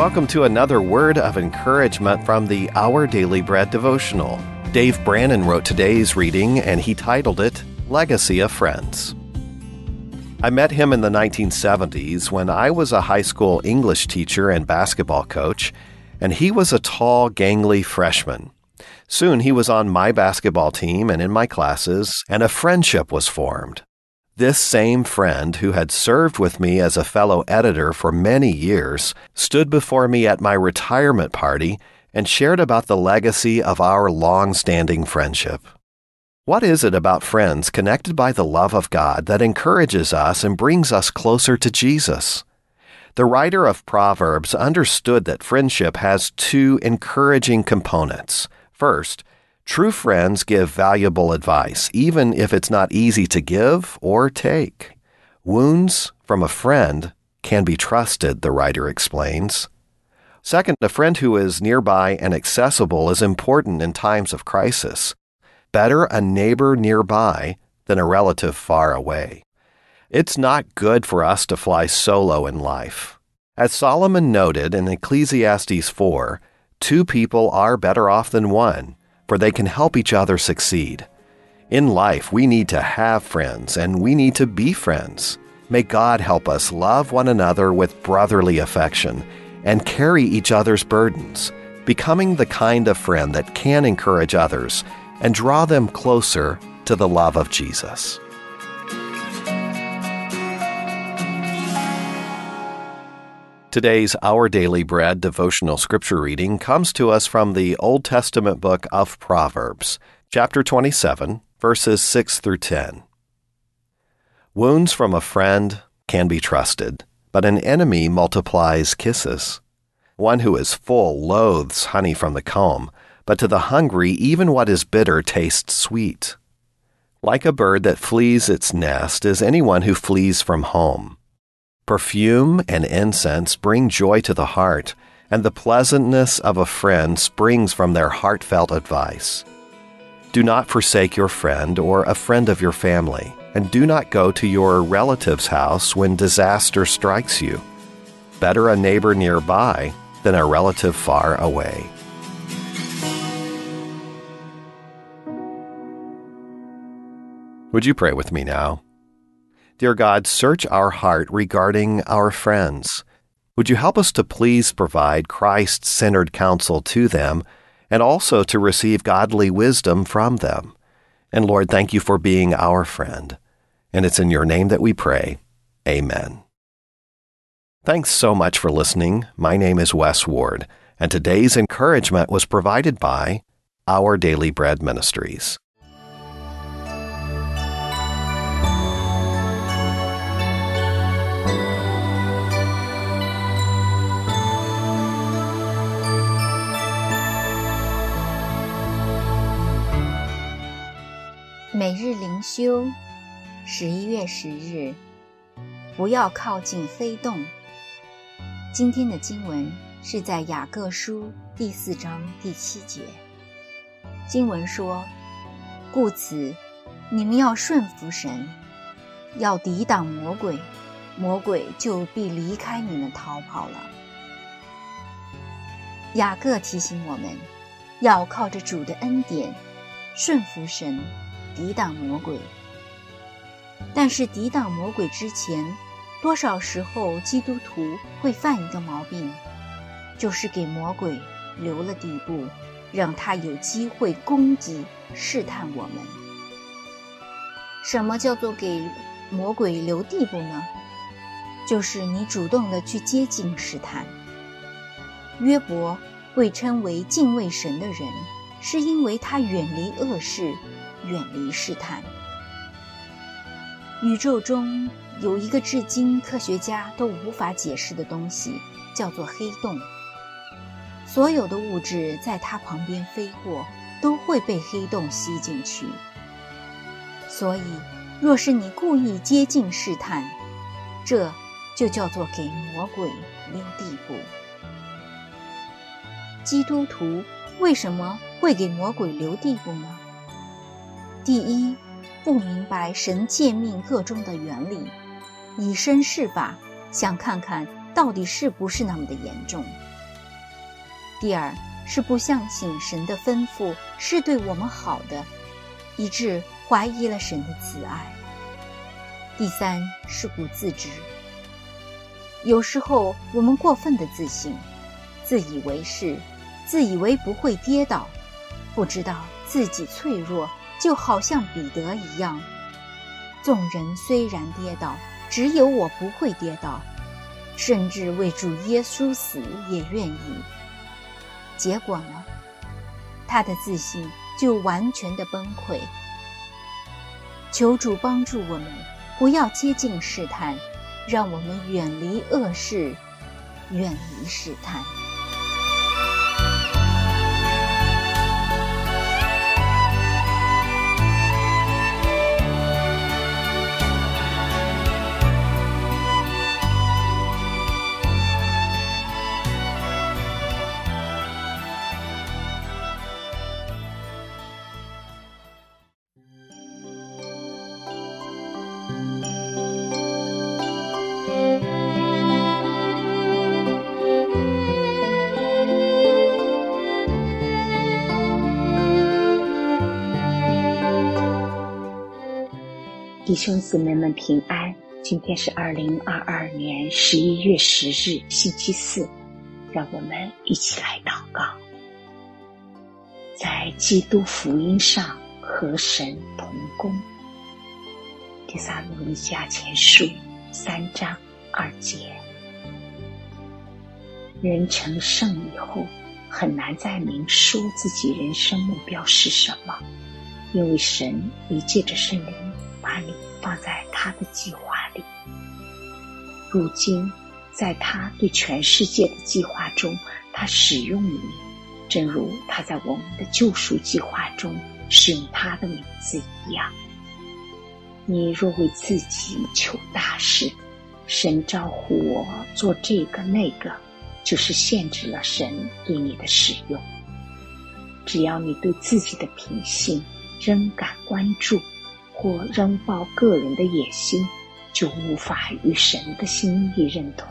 Welcome to another word of encouragement from the Our Daily Bread devotional. Dave Brannon wrote today's reading and he titled it Legacy of Friends. I met him in the 1970s when I was a high school English teacher and basketball coach, and he was a tall, gangly freshman. Soon he was on my basketball team and in my classes, and a friendship was formed. This same friend, who had served with me as a fellow editor for many years, stood before me at my retirement party and shared about the legacy of our long standing friendship. What is it about friends connected by the love of God that encourages us and brings us closer to Jesus? The writer of Proverbs understood that friendship has two encouraging components. First, True friends give valuable advice, even if it's not easy to give or take. Wounds from a friend can be trusted, the writer explains. Second, a friend who is nearby and accessible is important in times of crisis. Better a neighbor nearby than a relative far away. It's not good for us to fly solo in life. As Solomon noted in Ecclesiastes 4, two people are better off than one for they can help each other succeed. In life, we need to have friends and we need to be friends. May God help us love one another with brotherly affection and carry each other's burdens, becoming the kind of friend that can encourage others and draw them closer to the love of Jesus. Today's Our Daily Bread devotional scripture reading comes to us from the Old Testament book of Proverbs, chapter 27, verses 6 through 10. Wounds from a friend can be trusted, but an enemy multiplies kisses. One who is full loathes honey from the comb, but to the hungry, even what is bitter tastes sweet. Like a bird that flees its nest is anyone who flees from home. Perfume and incense bring joy to the heart, and the pleasantness of a friend springs from their heartfelt advice. Do not forsake your friend or a friend of your family, and do not go to your relative's house when disaster strikes you. Better a neighbor nearby than a relative far away. Would you pray with me now? Dear God, search our heart regarding our friends. Would you help us to please provide Christ centered counsel to them and also to receive godly wisdom from them? And Lord, thank you for being our friend. And it's in your name that we pray. Amen. Thanks so much for listening. My name is Wes Ward, and today's encouragement was provided by Our Daily Bread Ministries. 修，十一月十日，不要靠近黑洞。今天的经文是在雅各书第四章第七节。经文说：“故此，你们要顺服神，要抵挡魔鬼，魔鬼就必离开你们逃跑了。”雅各提醒我们，要靠着主的恩典，顺服神。抵挡魔鬼，但是抵挡魔鬼之前，多少时候基督徒会犯一个毛病，就是给魔鬼留了地步，让他有机会攻击、试探我们。什么叫做给魔鬼留地步呢？就是你主动的去接近试探。约伯被称为敬畏神的人，是因为他远离恶事。远离试探。宇宙中有一个至今科学家都无法解释的东西，叫做黑洞。所有的物质在它旁边飞过，都会被黑洞吸进去。所以，若是你故意接近试探，这就叫做给魔鬼留地步。基督徒为什么会给魔鬼留地步呢？第一，不明白神诫命各中的原理，以身试法，想看看到底是不是那么的严重。第二是不相信神的吩咐是对我们好的，以致怀疑了神的慈爱。第三是不自知。有时候我们过分的自信，自以为是，自以为不会跌倒，不知道自己脆弱，就好像彼得一样。众人虽然跌倒，只有我不会跌倒，甚至为主耶稣死也愿意。结果呢？他的自信就完全的崩溃。求主帮助我们，不要接近试探。让我们远离恶事，远离试探。弟兄姊妹们平安！今天是二零二二年十一月十日，星期四。让我们一起来祷告，在基督福音上和神同工。第三罗尼迦前书三章二节：人成圣以后，很难再明说自己人生目标是什么，因为神已借着圣灵。把你放在他的计划里。如今，在他对全世界的计划中，他使用你，正如他在我们的救赎计划中使用他的名字一样。你若为自己求大事，神招呼我做这个那个，就是限制了神对你的使用。只要你对自己的品性仍感关注。或仍抱个人的野心，就无法与神的心意认同。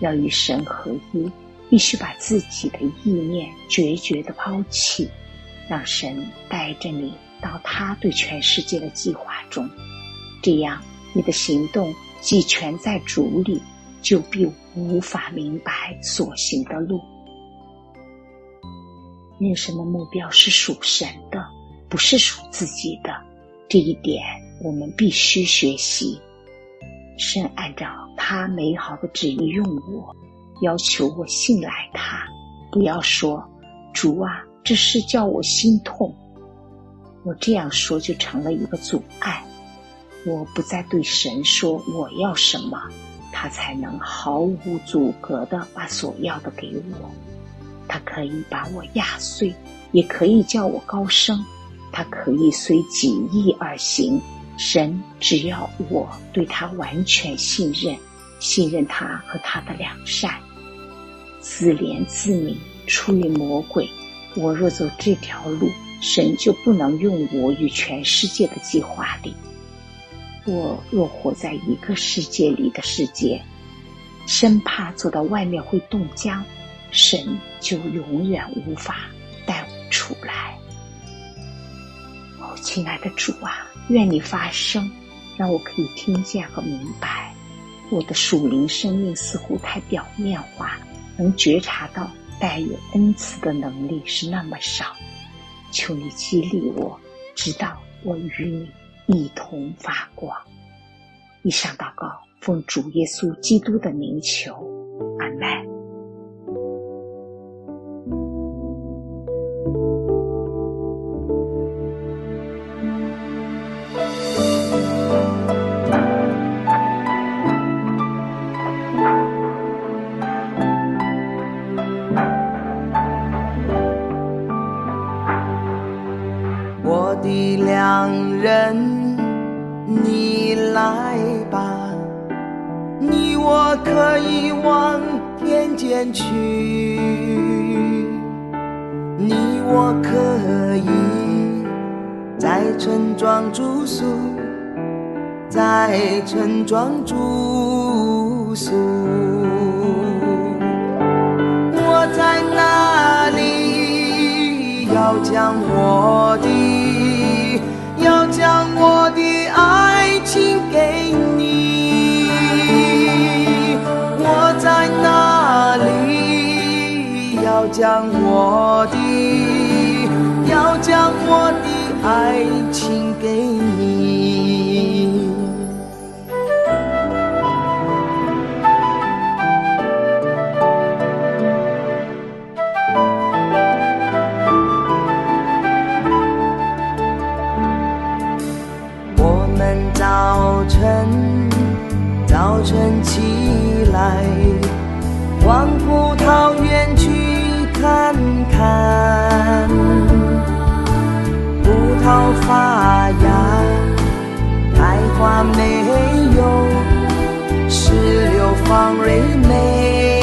要与神合一，必须把自己的意念决绝的抛弃，让神带着你到他对全世界的计划中。这样，你的行动既全在主里，就必无法明白所行的路。人生的目标是属神的，不是属自己的。这一点我们必须学习。神按照他美好的旨意用我，要求我信赖他。不要说主啊，这事叫我心痛。我这样说就成了一个阻碍。我不再对神说我要什么，他才能毫无阻隔的把所要的给我。他可以把我压碎，也可以叫我高升。他可以随己意而行，神只要我对他完全信任，信任他和他的良善。自怜自悯出于魔鬼，我若走这条路，神就不能用我与全世界的计划里。我若活在一个世界里的世界，生怕走到外面会冻僵，神就永远无法带我出来。哦亲爱的主啊，愿你发声，让我可以听见和明白。我的属灵生命似乎太表面化，能觉察到带有恩赐的能力是那么少。求你激励我，直到我与你一同发光。以上祷告，奉主耶稣基督的名求，可以往天间去，你我可以在村庄住宿，在村庄住宿。我在哪里？要将我的，要将我的爱。将我的要，将我的爱情给你。我们早晨早晨起来，望葡萄园。看看，葡萄发芽，开花没有？石榴放蕊没？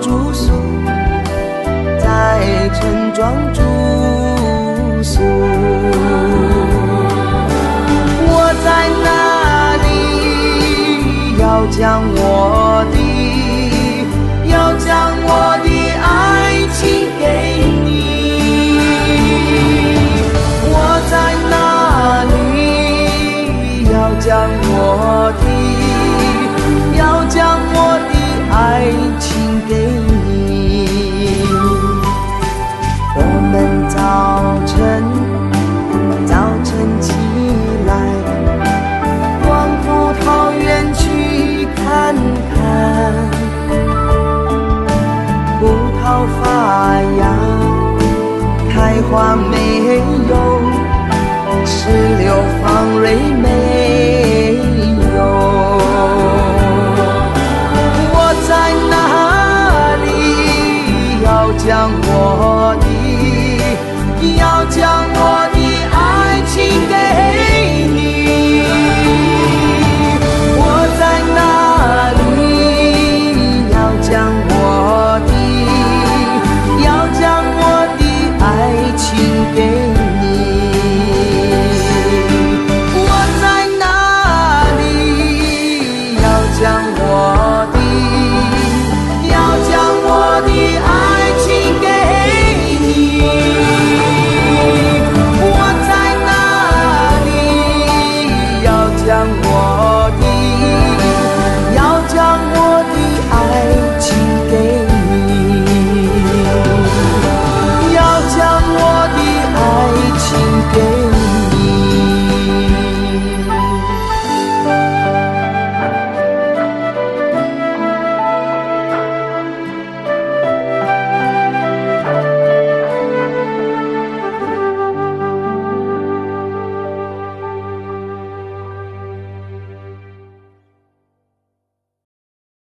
住宿在村庄住宿我在哪里要将我的